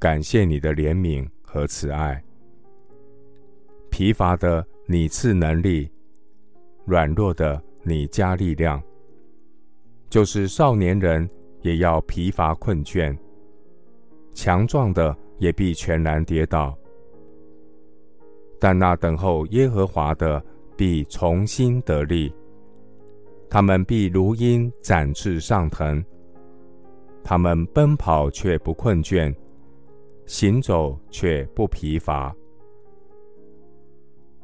感谢你的怜悯和慈爱。疲乏的你赐能力，软弱的你加力量。就是少年人也要疲乏困倦，强壮的也必全然跌倒。但那等候耶和华的必重新得力。他们必如鹰展翅上腾，他们奔跑却不困倦，行走却不疲乏。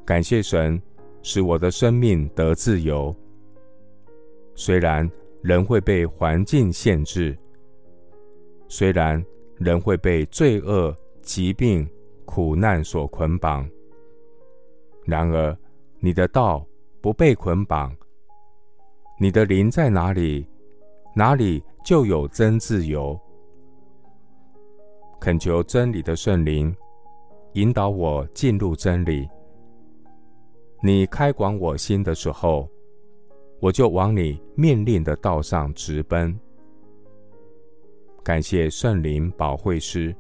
感谢神，使我的生命得自由。虽然人会被环境限制，虽然人会被罪恶、疾病、苦难所捆绑，然而你的道不被捆绑。你的灵在哪里，哪里就有真自由。恳求真理的圣灵引导我进入真理。你开广我心的时候，我就往你命令的道上直奔。感谢圣灵保惠师，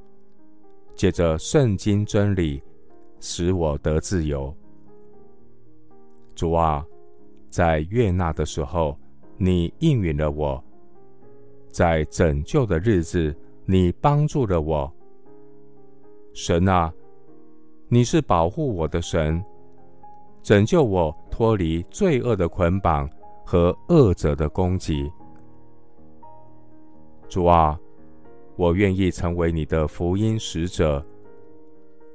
借着圣经真理，使我得自由。主啊。在悦纳的时候，你应允了我；在拯救的日子，你帮助了我。神啊，你是保护我的神，拯救我脱离罪恶的捆绑和恶者的攻击。主啊，我愿意成为你的福音使者，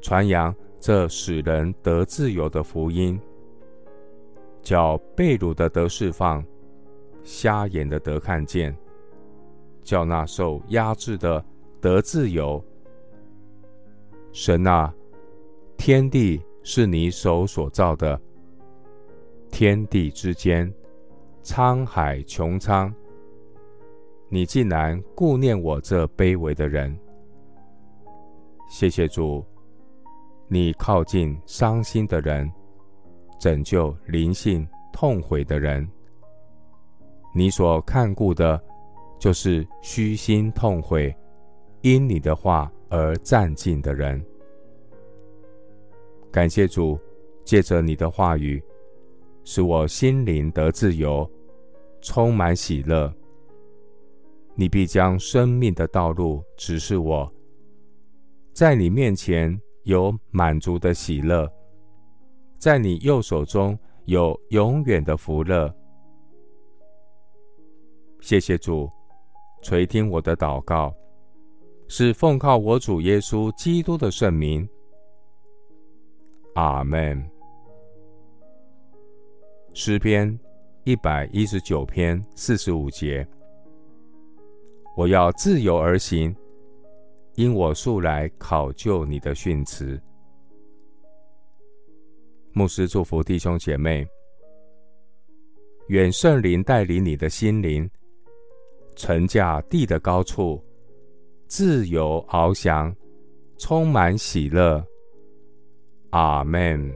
传扬这使人得自由的福音。叫被掳的得释放，瞎眼的得看见，叫那受压制的得自由。神啊，天地是你手所造的，天地之间，沧海穹苍，你竟然顾念我这卑微的人。谢谢主，你靠近伤心的人。拯救灵性痛悔的人，你所看顾的，就是虚心痛悔，因你的话而战兢的人。感谢主，借着你的话语，使我心灵得自由，充满喜乐。你必将生命的道路指示我，在你面前有满足的喜乐。在你右手中有永远的福乐。谢谢主，垂听我的祷告，是奉靠我主耶稣基督的圣名。阿门。诗篇一百一十九篇四十五节：我要自由而行，因我素来考究你的训词。牧师祝福弟兄姐妹，愿圣灵带领你的心灵，乘驾地的高处，自由翱翔，充满喜乐。阿门。